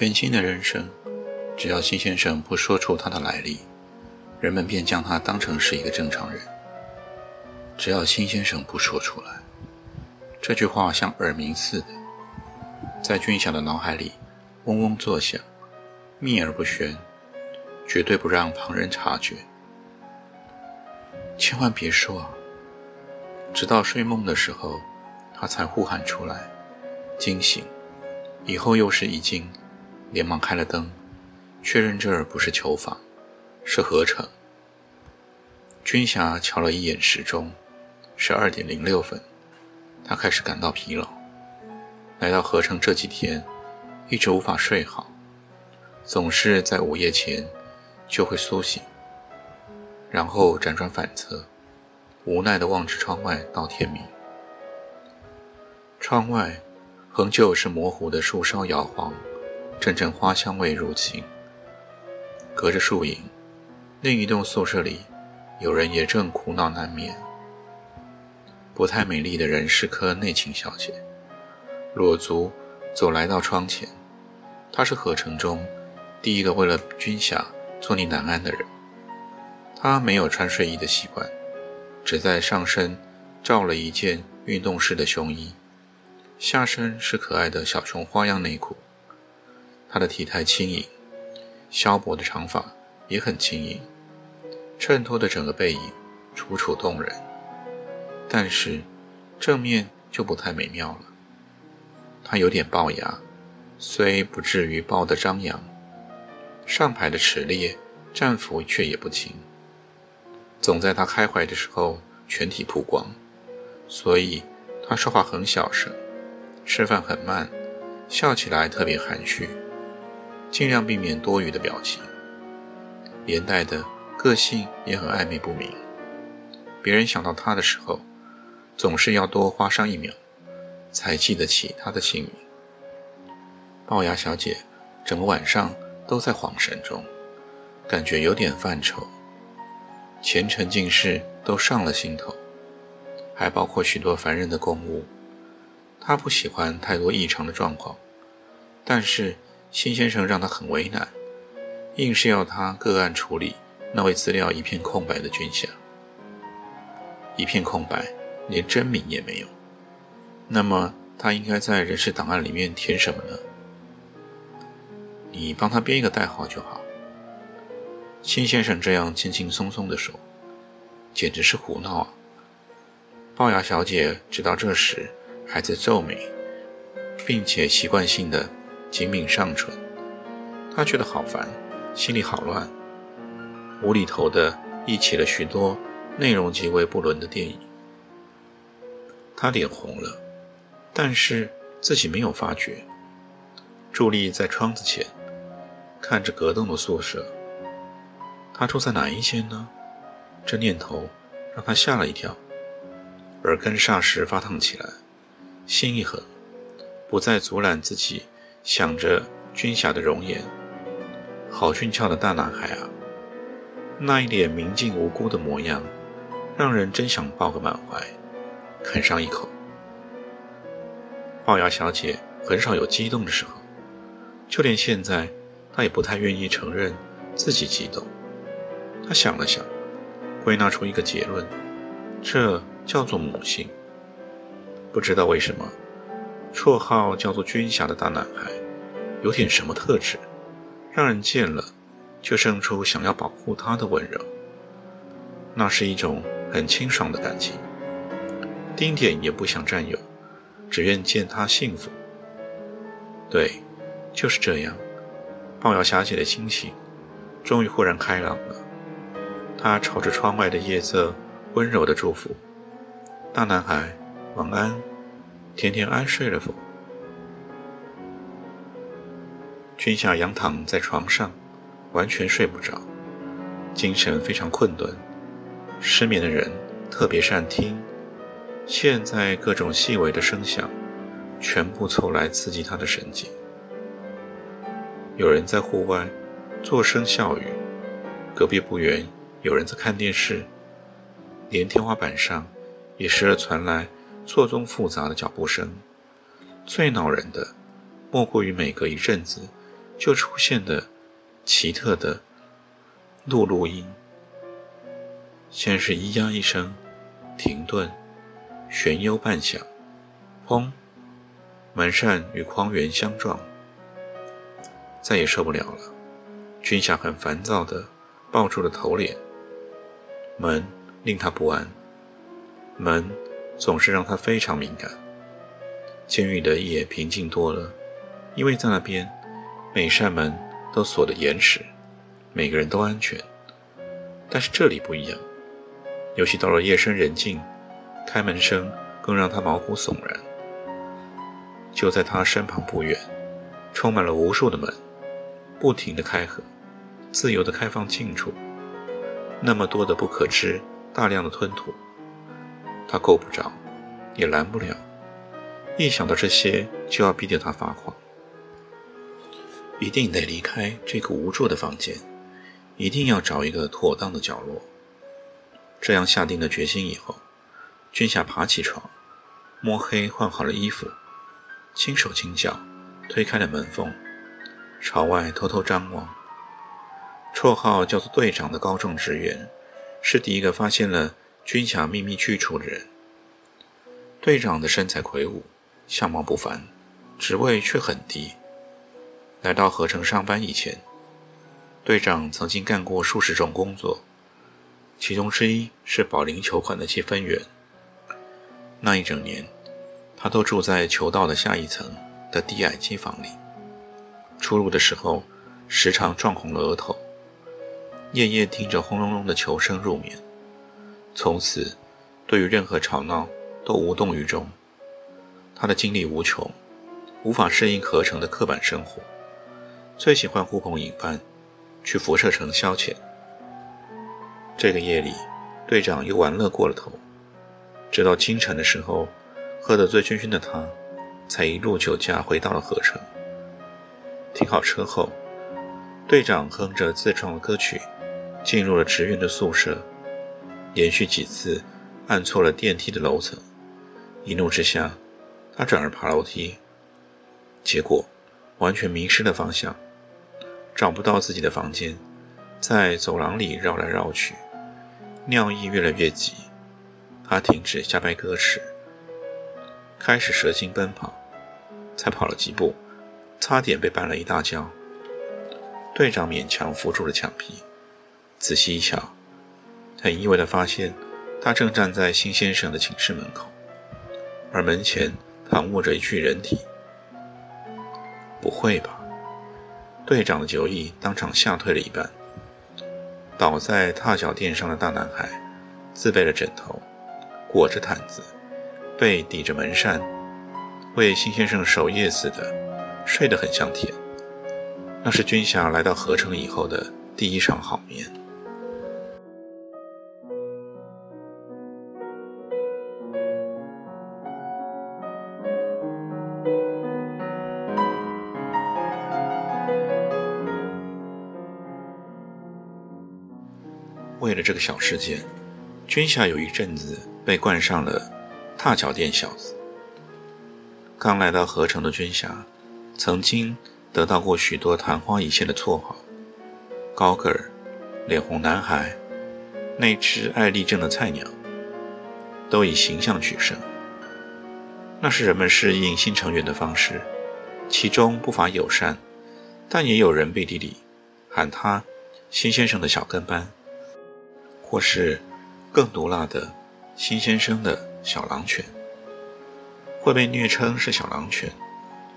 全新的人生，只要新先生不说出他的来历，人们便将他当成是一个正常人。只要新先生不说出来，这句话像耳鸣似的，在俊晓的脑海里嗡嗡作响，秘而不宣，绝对不让旁人察觉。千万别说啊！直到睡梦的时候，他才呼喊出来，惊醒，以后又是一惊。连忙开了灯，确认这儿不是囚房，是合成。军霞瞧了一眼时钟，十二点零六分。他开始感到疲劳。来到合成这几天，一直无法睡好，总是在午夜前就会苏醒，然后辗转反侧，无奈地望着窗外到天明。窗外仍旧是模糊的树梢摇晃。阵阵花香味入侵，隔着树影，另一栋宿舍里，有人也正苦恼难眠。不太美丽的人是科内勤小姐，裸足走来到窗前。她是合成中第一个为了军饷坐立难安的人。她没有穿睡衣的习惯，只在上身罩了一件运动式的胸衣，下身是可爱的小熊花样内裤。她的体态轻盈，削薄的长发也很轻盈，衬托的整个背影楚楚动人。但是正面就不太美妙了。她有点龅牙，虽不至于龅得张扬，上排的齿列战服却也不轻。总在她开怀的时候全体曝光，所以她说话很小声，吃饭很慢，笑起来特别含蓄。尽量避免多余的表情，连带的个性也很暧昧不明。别人想到他的时候，总是要多花上一秒，才记得起他的姓名。龅牙小姐整个晚上都在恍神中，感觉有点犯愁。前尘尽事都上了心头，还包括许多烦人的公务。她不喜欢太多异常的状况，但是。辛先生让他很为难，硬是要他个案处理那位资料一片空白的军饷，一片空白，连真名也没有。那么他应该在人事档案里面填什么呢？你帮他编一个代号就好。辛先生这样轻轻松松地说，简直是胡闹啊！龅牙小姐直到这时还在皱眉，并且习惯性的。紧抿上唇，他觉得好烦，心里好乱，无厘头的忆起了许多内容极为不伦的电影。他脸红了，但是自己没有发觉。伫立在窗子前，看着隔栋的宿舍。他住在哪一间呢？这念头让他吓了一跳，耳根霎时发烫起来，心一横，不再阻拦自己。想着军霞的容颜，好俊俏的大男孩啊！那一脸明净无辜的模样，让人真想抱个满怀，啃上一口。龅牙小姐很少有激动的时候，就连现在，她也不太愿意承认自己激动。她想了想，归纳出一个结论：这叫做母性。不知道为什么。绰号叫做“军霞”的大男孩，有点什么特质，让人见了就生出想要保护他的温柔。那是一种很清爽的感情，丁点也不想占有，只愿见他幸福。对，就是这样。龅牙小姐的心情，终于豁然开朗了。她朝着窗外的夜色温柔的祝福：“大男孩，晚安，甜甜安睡了否？”君夏仰躺在床上，完全睡不着，精神非常困顿。失眠的人特别善听，现在各种细微的声响，全部凑来刺激他的神经。有人在户外作声笑语，隔壁不远。有人在看电视，连天花板上也时而传来错综复杂的脚步声。最恼人的，莫过于每隔一阵子就出现的奇特的录录音。先是咿呀一声，停顿，悬幽半响，砰，门扇与框垣相撞。再也受不了了，君夏很烦躁地抱住了头脸。门令他不安，门总是让他非常敏感。监狱的夜平静多了，因为在那边，每扇门都锁得严实，每个人都安全。但是这里不一样，尤其到了夜深人静，开门声更让他毛骨悚然。就在他身旁不远，充满了无数的门，不停地开合，自由地开放进出。那么多的不可知，大量的吞吐，他够不着，也拦不了。一想到这些，就要逼得他发狂。一定得离开这个无助的房间，一定要找一个妥当的角落。这样下定了决心以后，君夏爬起床，摸黑换好了衣服，轻手轻脚推开了门缝，朝外偷偷张望。绰号叫做队长的高中职员，是第一个发现了军饷秘密去处的人。队长的身材魁梧，相貌不凡，职位却很低。来到合成上班以前，队长曾经干过数十种工作，其中之一是保龄球馆的积分员。那一整年，他都住在球道的下一层的低矮机房里，出入的时候时常撞红了额头。夜夜听着轰隆隆的球声入眠，从此对于任何吵闹都无动于衷。他的精力无穷，无法适应合成的刻板生活，最喜欢呼朋引伴去辐射城消遣。这个夜里，队长又玩乐过了头，直到清晨的时候，喝得醉醺醺的他，才一路酒驾回到了合成。停好车后，队长哼着自创的歌曲。进入了职员的宿舍，连续几次按错了电梯的楼层，一怒之下，他转而爬楼梯，结果完全迷失了方向，找不到自己的房间，在走廊里绕来绕去，尿意越来越急，他停止瞎掰歌词，开始蛇形奔跑，才跑了几步，差点被绊了一大跤，队长勉强扶住了墙壁。仔细一瞧，很意外地发现，他正站在辛先生的寝室门口，而门前躺卧着一具人体。不会吧？队长的酒意当场吓退了一半。倒在踏脚垫上的大男孩，自备了枕头，裹着毯子，背抵着门扇，为辛先生守夜似的，睡得很香甜。那是军霞来到合成以后的第一场好眠。为了这个小事件，君夏有一阵子被冠上了“踏脚垫小子”。刚来到合成的君夏，曾经得到过许多昙花一现的绰号：高个儿、脸红男孩、那只爱立正的菜鸟，都以形象取胜。那是人们适应新成员的方式，其中不乏友善，但也有人背地里喊他“新先生的小跟班”。或是更毒辣的新先生的小狼犬，会被虐称是小狼犬，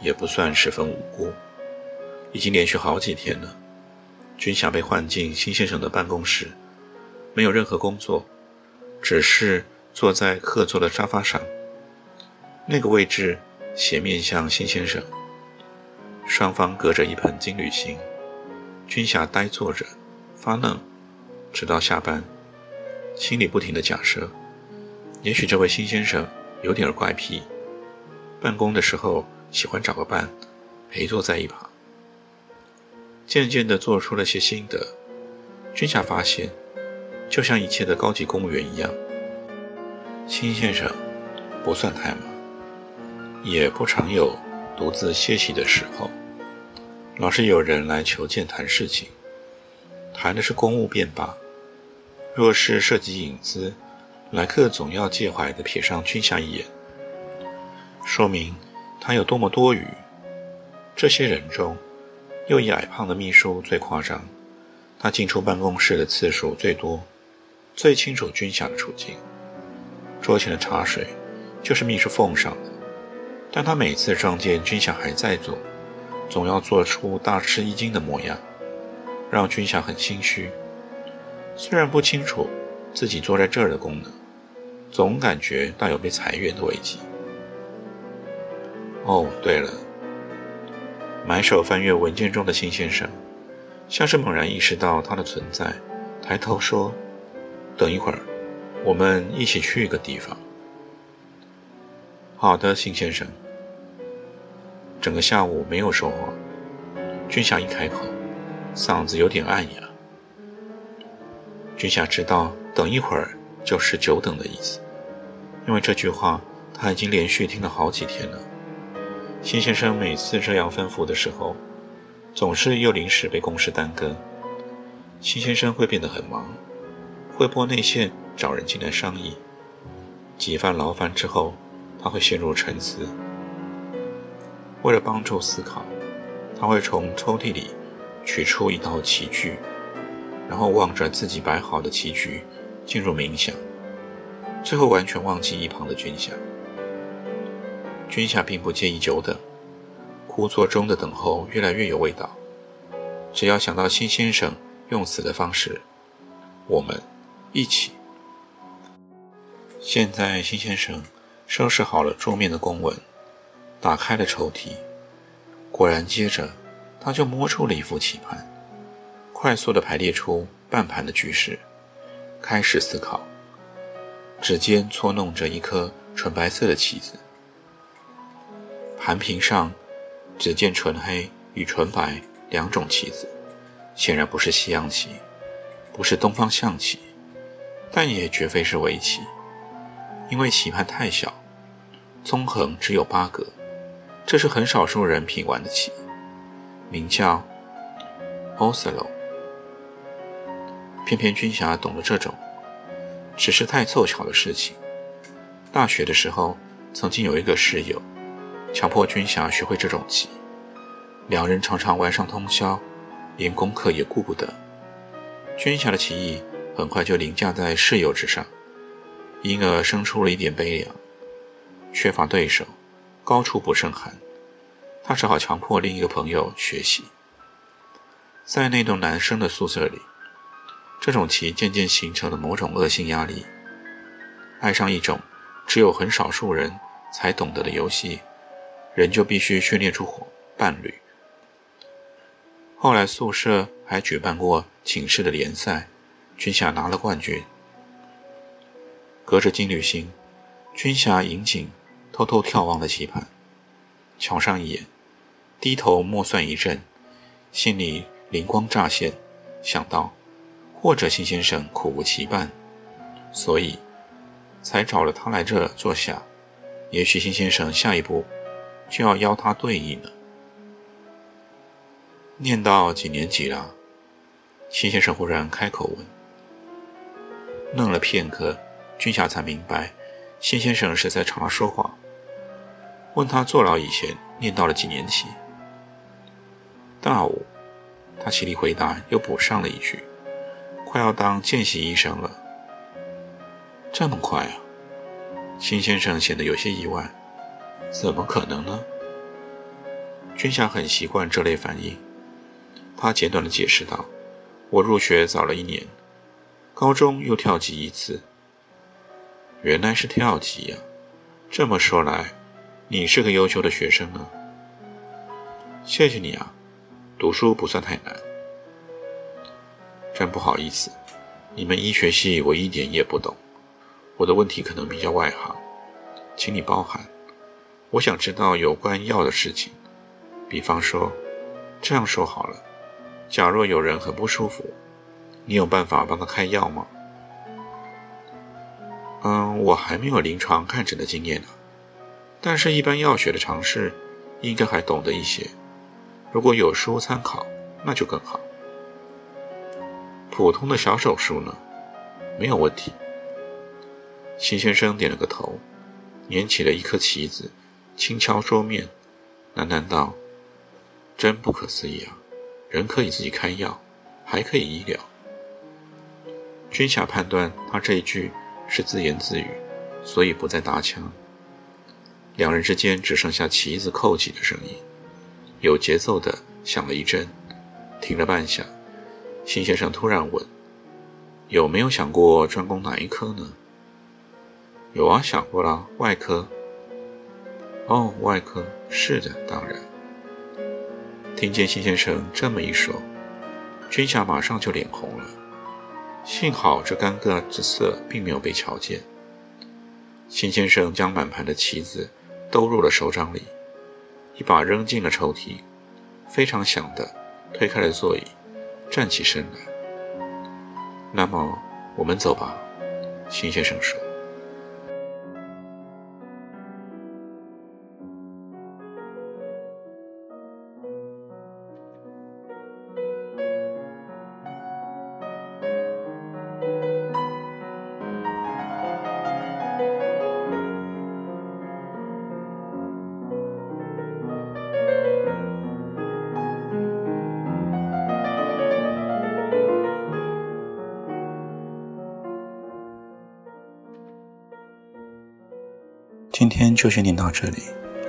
也不算十分无辜。已经连续好几天了，军霞被换进辛先生的办公室，没有任何工作，只是坐在客座的沙发上。那个位置斜面向辛先生，双方隔着一盆金缕杏。军霞呆坐着，发愣，直到下班，心里不停的假设：也许这位新先生有点怪癖，办公的时候喜欢找个伴陪坐在一旁。渐渐地做出了些心得，君夏发现，就像一切的高级公务员一样，新先生不算太忙，也不常有独自歇息的时候。老是有人来求见谈事情，谈的是公务便罢；若是涉及隐私，来客总要介怀地瞥上君夏一眼，说明他有多么多余。这些人中，又以矮胖的秘书最夸张，他进出办公室的次数最多，最清楚君夏的处境。桌前的茶水就是秘书奉上的，但他每次撞见君夏还在做。总要做出大吃一惊的模样，让君夏很心虚。虽然不清楚自己坐在这儿的功能，总感觉到有被裁员的危机。哦，对了，埋首翻阅文件中的辛先生，像是猛然意识到他的存在，抬头说：“等一会儿，我们一起去一个地方。”好的，辛先生。整个下午没有说话，君夏一开口，嗓子有点暗哑。君夏知道“等一会儿”就是久等的意思，因为这句话他已经连续听了好几天了。辛先生每次这样吩咐的时候，总是又临时被公事耽搁。辛先生会变得很忙，会拨内线找人进来商议。几番劳烦之后，他会陷入沉思。为了帮助思考，他会从抽屉里取出一套棋具，然后望着自己摆好的棋局进入冥想，最后完全忘记一旁的军霞。军霞并不介意久等，枯坐中的等候越来越有味道。只要想到辛先生用死的方式，我们一起。现在，辛先生收拾好了桌面的公文。打开了抽屉，果然，接着他就摸出了一副棋盘，快速地排列出半盘的局势，开始思考。指尖搓弄着一颗纯白色的棋子，盘屏上只见纯黑与纯白两种棋子，显然不是西洋棋，不是东方象棋，但也绝非是围棋，因为棋盘太小，纵横只有八格。这是很少数人品玩的棋，名叫 Othello。偏偏军霞懂得这种，只是太凑巧的事情。大学的时候，曾经有一个室友，强迫军霞学会这种棋，两人常常玩上通宵，连功课也顾不得。军霞的棋艺很快就凌驾在室友之上，因而生出了一点悲凉，缺乏对手。高处不胜寒，他只好强迫另一个朋友学习。在那栋男生的宿舍里，这种棋渐渐形成了某种恶性压力。爱上一种只有很少数人才懂得的游戏，人就必须训练出伙伴侣。后来宿舍还举办过寝室的联赛，军霞拿了冠军。隔着金缕星，军霞引颈。偷偷眺望了棋盘，瞧上一眼，低头默算一阵，心里灵光乍现，想到，或者辛先生苦无棋伴，所以才找了他来这坐下。也许辛先生下一步就要邀他对弈呢。念到几年级了？辛先生忽然开口问。愣了片刻，君霞才明白，辛先生是在朝他说话。问他坐牢以前念到了几年级？大五。他起立回答，又补上了一句：“快要当见习医生了。”这么快啊！辛先生显得有些意外。怎么可能呢？君霞很习惯这类反应，他简短的解释道：“我入学早了一年，高中又跳级一次。原来是跳级呀！这么说来，你是个优秀的学生啊。谢谢你啊，读书不算太难。真不好意思，你们医学系我一点也不懂，我的问题可能比较外行，请你包涵。我想知道有关药的事情，比方说，这样说好了。假若有人很不舒服，你有办法帮他开药吗？嗯，我还没有临床看诊的经验呢，但是，一般药学的常识应该还懂得一些。如果有书参考，那就更好。普通的小手术呢，没有问题。秦先生点了个头，捻起了一颗棋子，轻敲桌面，喃喃道：“真不可思议啊！”人可以自己开药，还可以医疗。君夏判断他这一句是自言自语，所以不再搭腔。两人之间只剩下旗子扣起的声音，有节奏的响了一阵，停了半下。辛先生突然问：“有没有想过专攻哪一科呢？”“有啊，想过了，外科。”“哦，外科，是的，当然。”听见辛先生这么一说，君夏马上就脸红了。幸好这尴尬之色并没有被瞧见。辛先生将满盘的棋子都入了手掌里，一把扔进了抽屉，非常响的推开了座椅，站起身来。那么我们走吧，秦先生说。今天就先念到这里，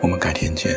我们改天见。